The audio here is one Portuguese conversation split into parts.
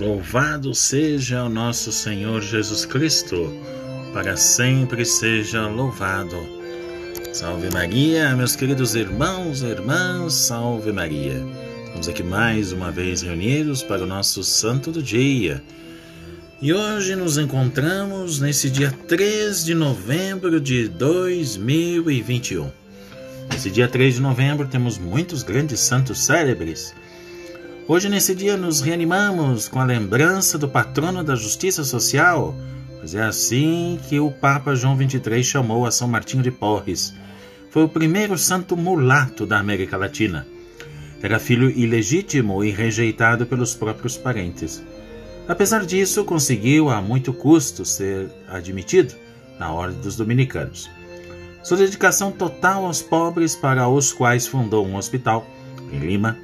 Louvado seja o nosso Senhor Jesus Cristo, para sempre seja louvado. Salve Maria, meus queridos irmãos e irmãs, salve Maria. Estamos aqui mais uma vez reunidos para o nosso Santo do Dia. E hoje nos encontramos nesse dia 3 de novembro de 2021. Nesse dia 3 de novembro temos muitos grandes santos célebres. Hoje, nesse dia, nos reanimamos com a lembrança do patrono da justiça social, pois é assim que o Papa João XXIII chamou a São Martinho de Porres. Foi o primeiro santo mulato da América Latina. Era filho ilegítimo e rejeitado pelos próprios parentes. Apesar disso, conseguiu a muito custo ser admitido na Ordem dos Dominicanos. Sua dedicação total aos pobres, para os quais fundou um hospital em Lima,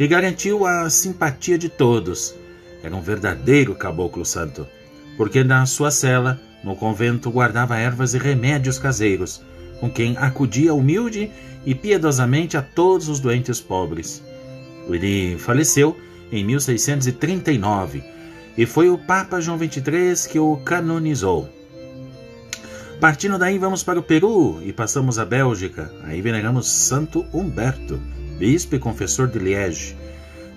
lhe garantiu a simpatia de todos. Era um verdadeiro caboclo santo, porque na sua cela, no convento, guardava ervas e remédios caseiros, com quem acudia humilde e piedosamente a todos os doentes pobres. Ele faleceu em 1639 e foi o Papa João XXIII que o canonizou. Partindo daí, vamos para o Peru e passamos à Bélgica. Aí veneramos Santo Humberto bispo e confessor de Liege.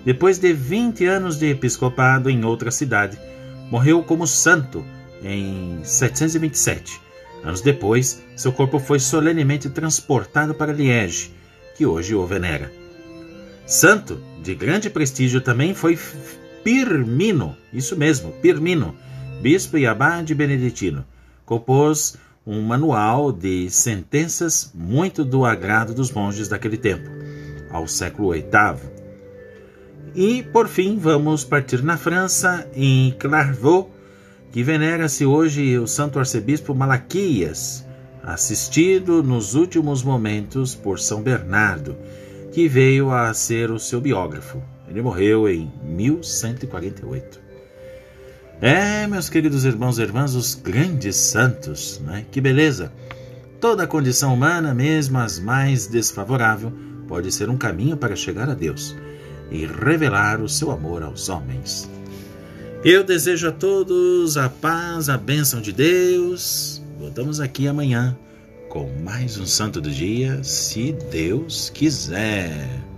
Depois de 20 anos de episcopado em outra cidade, morreu como santo em 727. Anos depois, seu corpo foi solenemente transportado para Liege, que hoje o venera. Santo de grande prestígio também foi Pirmino, isso mesmo, Pirmino, bispo e abade beneditino. Compôs um manual de sentenças muito do agrado dos monges daquele tempo ao século VIII. E, por fim, vamos partir na França, em Clairvaux, que venera-se hoje o Santo Arcebispo Malaquias, assistido nos últimos momentos por São Bernardo, que veio a ser o seu biógrafo. Ele morreu em 1148. É, meus queridos irmãos e irmãs, os grandes santos, né? Que beleza! Toda a condição humana, mesmo as mais desfavoráveis, pode ser um caminho para chegar a Deus e revelar o seu amor aos homens. Eu desejo a todos a paz, a bênção de Deus. Voltamos aqui amanhã com mais um Santo do Dia, se Deus quiser.